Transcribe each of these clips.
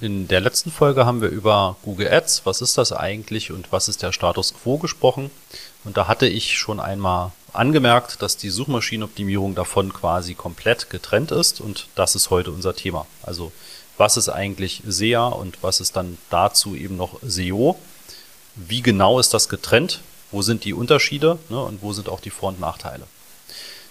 In der letzten Folge haben wir über Google Ads, was ist das eigentlich und was ist der Status quo gesprochen. Und da hatte ich schon einmal angemerkt, dass die Suchmaschinenoptimierung davon quasi komplett getrennt ist und das ist heute unser Thema. Also was ist eigentlich SEA und was ist dann dazu eben noch SEO? Wie genau ist das getrennt? Wo sind die Unterschiede ne, und wo sind auch die Vor- und Nachteile?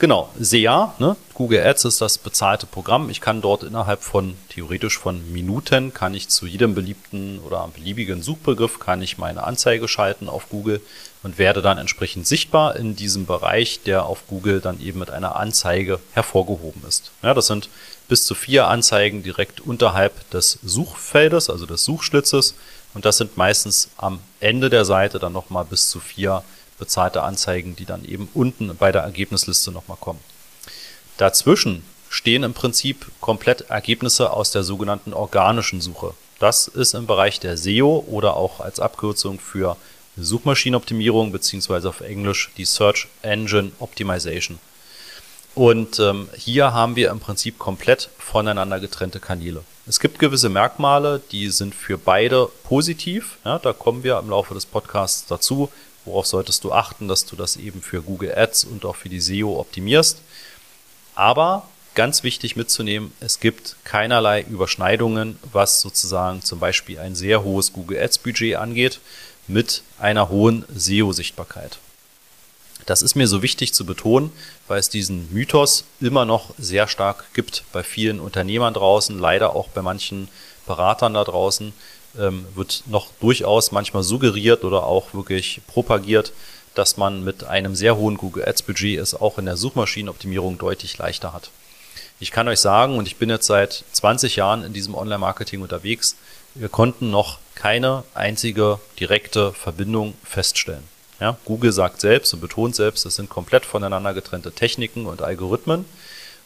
Genau, SEA, ne? Google Ads ist das bezahlte Programm. Ich kann dort innerhalb von, theoretisch von Minuten, kann ich zu jedem beliebten oder beliebigen Suchbegriff, kann ich meine Anzeige schalten auf Google und werde dann entsprechend sichtbar in diesem Bereich, der auf Google dann eben mit einer Anzeige hervorgehoben ist. Ja, das sind bis zu vier Anzeigen direkt unterhalb des Suchfeldes, also des Suchschlitzes. Und das sind meistens am Ende der Seite dann nochmal bis zu vier bezahlte Anzeigen, die dann eben unten bei der Ergebnisliste nochmal kommen. Dazwischen stehen im Prinzip komplett Ergebnisse aus der sogenannten organischen Suche. Das ist im Bereich der SEO oder auch als Abkürzung für Suchmaschinenoptimierung beziehungsweise auf Englisch die Search Engine Optimization. Und ähm, hier haben wir im Prinzip komplett voneinander getrennte Kanäle. Es gibt gewisse Merkmale, die sind für beide positiv. Ja, da kommen wir im Laufe des Podcasts dazu. Worauf solltest du achten, dass du das eben für Google Ads und auch für die SEO optimierst. Aber ganz wichtig mitzunehmen, es gibt keinerlei Überschneidungen, was sozusagen zum Beispiel ein sehr hohes Google Ads Budget angeht, mit einer hohen SEO-Sichtbarkeit. Das ist mir so wichtig zu betonen, weil es diesen Mythos immer noch sehr stark gibt bei vielen Unternehmern draußen, leider auch bei manchen Beratern da draußen, ähm, wird noch durchaus manchmal suggeriert oder auch wirklich propagiert, dass man mit einem sehr hohen Google Ads Budget es auch in der Suchmaschinenoptimierung deutlich leichter hat. Ich kann euch sagen, und ich bin jetzt seit 20 Jahren in diesem Online-Marketing unterwegs, wir konnten noch keine einzige direkte Verbindung feststellen. Ja, Google sagt selbst und betont selbst, es sind komplett voneinander getrennte Techniken und Algorithmen.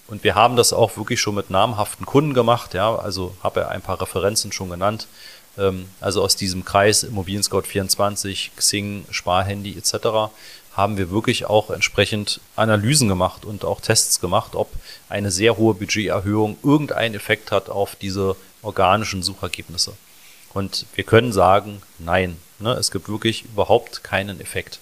Und wir haben das auch wirklich schon mit namhaften Kunden gemacht. Ja, also habe er ein paar Referenzen schon genannt. Ähm, also aus diesem Kreis Immobilien Scout 24, Xing, Sparhandy etc. haben wir wirklich auch entsprechend Analysen gemacht und auch Tests gemacht, ob eine sehr hohe Budgeterhöhung irgendeinen Effekt hat auf diese organischen Suchergebnisse. Und wir können sagen, nein, ne, es gibt wirklich überhaupt keinen Effekt.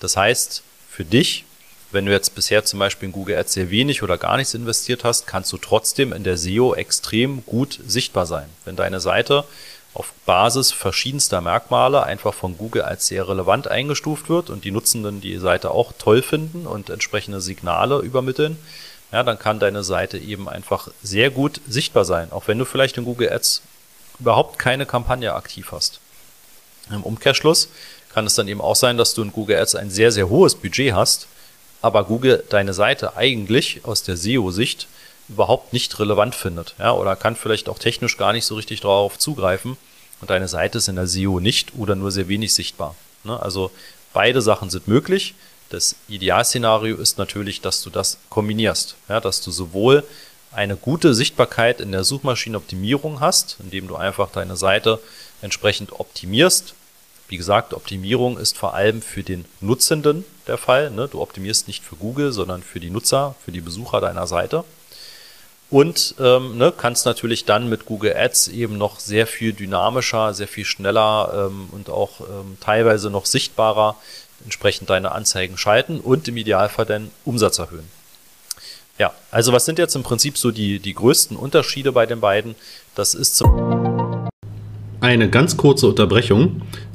Das heißt, für dich, wenn du jetzt bisher zum Beispiel in Google Ads sehr wenig oder gar nichts investiert hast, kannst du trotzdem in der SEO extrem gut sichtbar sein. Wenn deine Seite auf Basis verschiedenster Merkmale einfach von Google als sehr relevant eingestuft wird und die Nutzenden die Seite auch toll finden und entsprechende Signale übermitteln, ja, dann kann deine Seite eben einfach sehr gut sichtbar sein, auch wenn du vielleicht in Google Ads überhaupt keine Kampagne aktiv hast. Im Umkehrschluss kann es dann eben auch sein, dass du in Google Ads ein sehr, sehr hohes Budget hast, aber Google deine Seite eigentlich aus der SEO-Sicht überhaupt nicht relevant findet, ja, oder kann vielleicht auch technisch gar nicht so richtig darauf zugreifen und deine Seite ist in der SEO nicht oder nur sehr wenig sichtbar. Ne? Also beide Sachen sind möglich. Das Idealszenario ist natürlich, dass du das kombinierst, ja, dass du sowohl eine gute Sichtbarkeit in der Suchmaschinenoptimierung hast, indem du einfach deine Seite entsprechend optimierst. Wie gesagt, Optimierung ist vor allem für den Nutzenden der Fall. Ne? Du optimierst nicht für Google, sondern für die Nutzer, für die Besucher deiner Seite. Und ähm, ne, kannst natürlich dann mit Google Ads eben noch sehr viel dynamischer, sehr viel schneller ähm, und auch ähm, teilweise noch sichtbarer entsprechend deine Anzeigen schalten und im Idealfall den Umsatz erhöhen. Ja, also was sind jetzt im Prinzip so die, die größten Unterschiede bei den beiden? Das ist zum Eine ganz kurze Unterbrechung.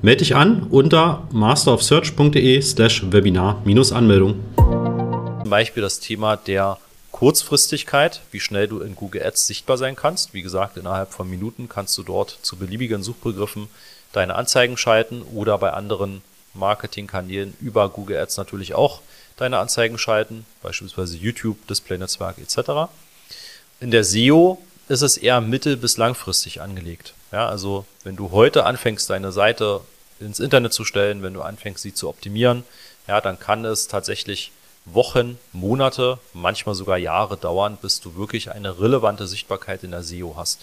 Melde dich an unter masterofsearch.de slash Webinar-Anmeldung. Zum Beispiel das Thema der Kurzfristigkeit, wie schnell du in Google Ads sichtbar sein kannst. Wie gesagt, innerhalb von Minuten kannst du dort zu beliebigen Suchbegriffen deine Anzeigen schalten oder bei anderen Marketingkanälen über Google Ads natürlich auch deine Anzeigen schalten, beispielsweise YouTube, Display-Netzwerk etc. In der SEO ist es eher mittel- bis langfristig angelegt. Ja, also wenn du heute anfängst, deine Seite ins Internet zu stellen, wenn du anfängst, sie zu optimieren, ja, dann kann es tatsächlich Wochen, Monate, manchmal sogar Jahre dauern, bis du wirklich eine relevante Sichtbarkeit in der SEO hast.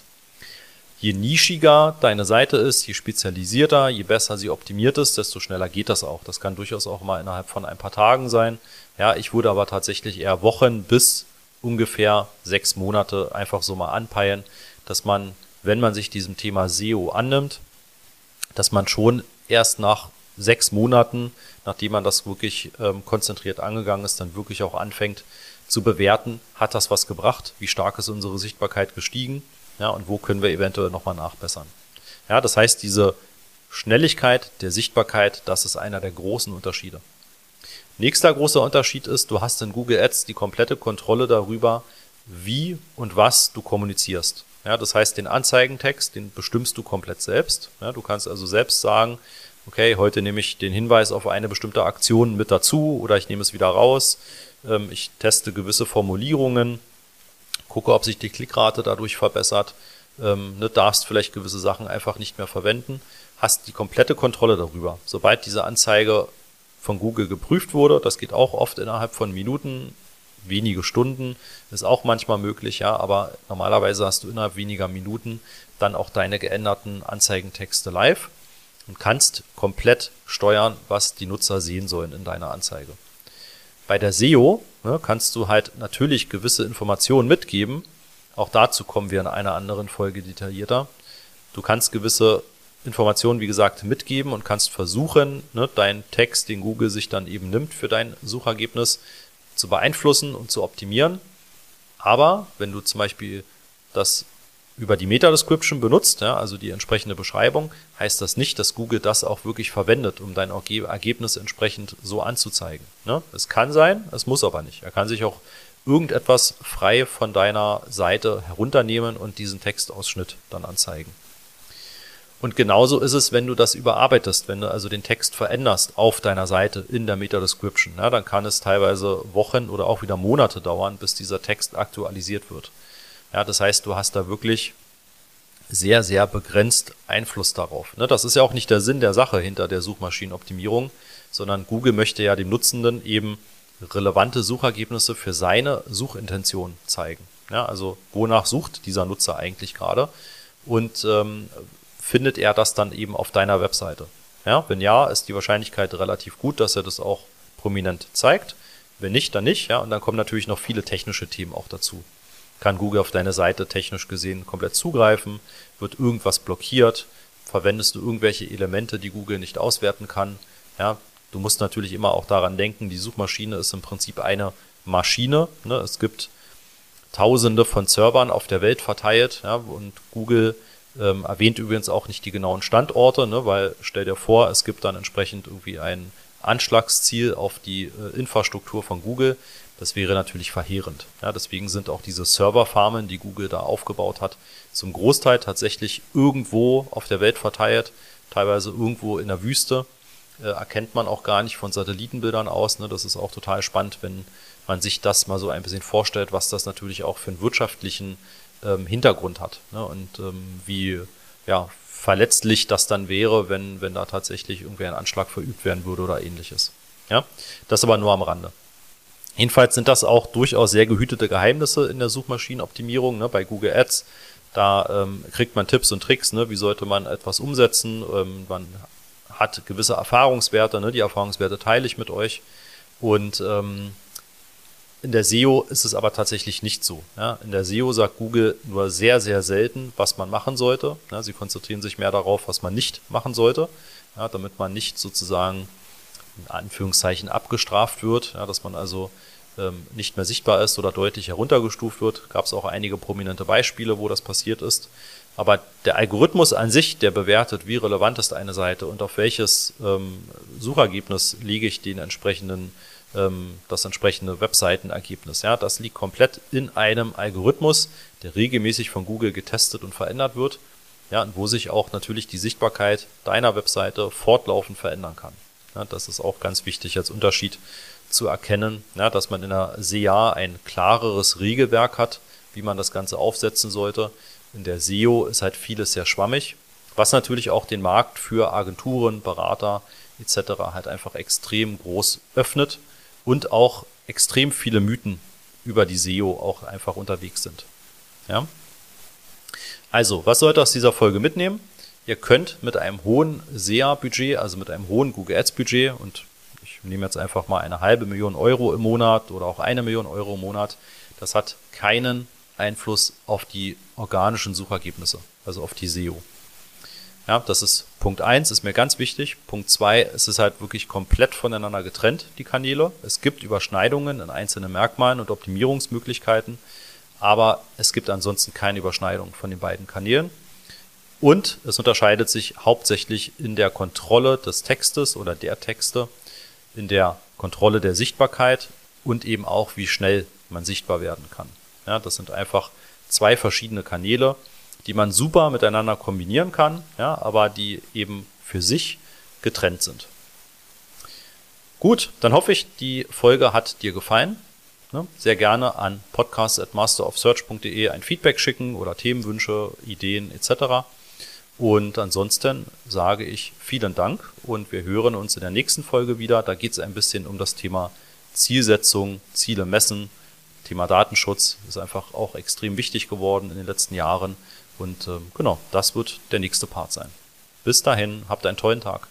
Je nischiger deine Seite ist, je spezialisierter, je besser sie optimiert ist, desto schneller geht das auch. Das kann durchaus auch mal innerhalb von ein paar Tagen sein. Ja, ich würde aber tatsächlich eher Wochen bis ungefähr sechs Monate einfach so mal anpeilen, dass man, wenn man sich diesem Thema SEO annimmt, dass man schon erst nach sechs Monaten, nachdem man das wirklich ähm, konzentriert angegangen ist, dann wirklich auch anfängt zu bewerten, hat das was gebracht, wie stark ist unsere Sichtbarkeit gestiegen, ja, und wo können wir eventuell nochmal nachbessern. Ja, das heißt, diese Schnelligkeit der Sichtbarkeit, das ist einer der großen Unterschiede. Nächster großer Unterschied ist, du hast in Google Ads die komplette Kontrolle darüber, wie und was du kommunizierst. Ja, das heißt, den Anzeigentext, den bestimmst du komplett selbst. Ja, du kannst also selbst sagen, okay, heute nehme ich den Hinweis auf eine bestimmte Aktion mit dazu oder ich nehme es wieder raus. Ähm, ich teste gewisse Formulierungen, gucke, ob sich die Klickrate dadurch verbessert. Ähm, ne, darfst vielleicht gewisse Sachen einfach nicht mehr verwenden, hast die komplette Kontrolle darüber. Sobald diese Anzeige von Google geprüft wurde. Das geht auch oft innerhalb von Minuten, wenige Stunden, ist auch manchmal möglich, ja, aber normalerweise hast du innerhalb weniger Minuten dann auch deine geänderten Anzeigentexte live und kannst komplett steuern, was die Nutzer sehen sollen in deiner Anzeige. Bei der SEO ne, kannst du halt natürlich gewisse Informationen mitgeben. Auch dazu kommen wir in einer anderen Folge detaillierter. Du kannst gewisse Informationen, wie gesagt, mitgeben und kannst versuchen, ne, deinen Text, den Google sich dann eben nimmt für dein Suchergebnis, zu beeinflussen und zu optimieren. Aber wenn du zum Beispiel das über die Meta-Description benutzt, ja, also die entsprechende Beschreibung, heißt das nicht, dass Google das auch wirklich verwendet, um dein Ergebnis entsprechend so anzuzeigen. Ne? Es kann sein, es muss aber nicht. Er kann sich auch irgendetwas frei von deiner Seite herunternehmen und diesen Textausschnitt dann anzeigen. Und genauso ist es, wenn du das überarbeitest, wenn du also den Text veränderst auf deiner Seite in der Meta-Description. Ja, dann kann es teilweise Wochen oder auch wieder Monate dauern, bis dieser Text aktualisiert wird. Ja, das heißt, du hast da wirklich sehr, sehr begrenzt Einfluss darauf. Ne, das ist ja auch nicht der Sinn der Sache hinter der Suchmaschinenoptimierung, sondern Google möchte ja dem Nutzenden eben relevante Suchergebnisse für seine Suchintention zeigen. Ja, also wonach sucht dieser Nutzer eigentlich gerade? Und ähm, findet er das dann eben auf deiner Webseite. Ja, wenn ja, ist die Wahrscheinlichkeit relativ gut, dass er das auch prominent zeigt. Wenn nicht, dann nicht. Ja, und dann kommen natürlich noch viele technische Themen auch dazu. Kann Google auf deine Seite technisch gesehen komplett zugreifen? Wird irgendwas blockiert? Verwendest du irgendwelche Elemente, die Google nicht auswerten kann? Ja, du musst natürlich immer auch daran denken, die Suchmaschine ist im Prinzip eine Maschine. Ne? Es gibt Tausende von Servern auf der Welt verteilt, ja, und Google ähm, erwähnt übrigens auch nicht die genauen Standorte, ne, weil stell dir vor, es gibt dann entsprechend irgendwie ein Anschlagsziel auf die äh, Infrastruktur von Google. Das wäre natürlich verheerend. Ja, deswegen sind auch diese Serverfarmen, die Google da aufgebaut hat, zum Großteil tatsächlich irgendwo auf der Welt verteilt, teilweise irgendwo in der Wüste. Äh, erkennt man auch gar nicht von Satellitenbildern aus. Ne? Das ist auch total spannend, wenn man sich das mal so ein bisschen vorstellt, was das natürlich auch für einen wirtschaftlichen ähm, Hintergrund hat. Ne? Und ähm, wie ja, verletzlich das dann wäre, wenn, wenn da tatsächlich irgendwie ein Anschlag verübt werden würde oder ähnliches. Ja, das aber nur am Rande. Jedenfalls sind das auch durchaus sehr gehütete Geheimnisse in der Suchmaschinenoptimierung. Ne? Bei Google Ads, da ähm, kriegt man Tipps und Tricks, ne? wie sollte man etwas umsetzen. Ähm, man hat gewisse Erfahrungswerte, ne? die Erfahrungswerte teile ich mit euch. Und ähm, in der SEO ist es aber tatsächlich nicht so. Ja, in der SEO sagt Google nur sehr, sehr selten, was man machen sollte. Ja, sie konzentrieren sich mehr darauf, was man nicht machen sollte, ja, damit man nicht sozusagen in Anführungszeichen abgestraft wird, dass man also ähm, nicht mehr sichtbar ist oder deutlich heruntergestuft wird. Gab es auch einige prominente Beispiele, wo das passiert ist. Aber der Algorithmus an sich, der bewertet, wie relevant ist eine Seite und auf welches ähm, Suchergebnis lege ich den entsprechenden ähm, das entsprechende Webseitenergebnis. Ja, das liegt komplett in einem Algorithmus, der regelmäßig von Google getestet und verändert wird. Ja, und wo sich auch natürlich die Sichtbarkeit deiner Webseite fortlaufend verändern kann. Ja, das ist auch ganz wichtig als Unterschied zu erkennen, ja, dass man in der SEA ein klareres Regelwerk hat, wie man das Ganze aufsetzen sollte. In der SEO ist halt vieles sehr schwammig, was natürlich auch den Markt für Agenturen, Berater etc. halt einfach extrem groß öffnet und auch extrem viele Mythen über die SEO auch einfach unterwegs sind. Ja? Also, was sollte aus dieser Folge mitnehmen? Ihr könnt mit einem hohen SEA-Budget, also mit einem hohen Google Ads-Budget und ich nehme jetzt einfach mal eine halbe Million Euro im Monat oder auch eine Million Euro im Monat, das hat keinen Einfluss auf die organischen Suchergebnisse, also auf die SEO. Ja, das ist Punkt eins ist mir ganz wichtig. Punkt zwei es ist halt wirklich komplett voneinander getrennt, die Kanäle. Es gibt Überschneidungen in einzelnen Merkmalen und Optimierungsmöglichkeiten, aber es gibt ansonsten keine Überschneidung von den beiden Kanälen. Und es unterscheidet sich hauptsächlich in der Kontrolle des Textes oder der Texte, in der Kontrolle der Sichtbarkeit und eben auch, wie schnell man sichtbar werden kann. Ja, das sind einfach zwei verschiedene Kanäle die man super miteinander kombinieren kann, ja, aber die eben für sich getrennt sind. Gut, dann hoffe ich, die Folge hat dir gefallen. Ne? Sehr gerne an podcast.masterofsearch.de ein Feedback schicken oder Themenwünsche, Ideen etc. Und ansonsten sage ich vielen Dank und wir hören uns in der nächsten Folge wieder. Da geht es ein bisschen um das Thema Zielsetzung, Ziele messen. Thema Datenschutz ist einfach auch extrem wichtig geworden in den letzten Jahren. Und äh, genau, das wird der nächste Part sein. Bis dahin, habt einen tollen Tag.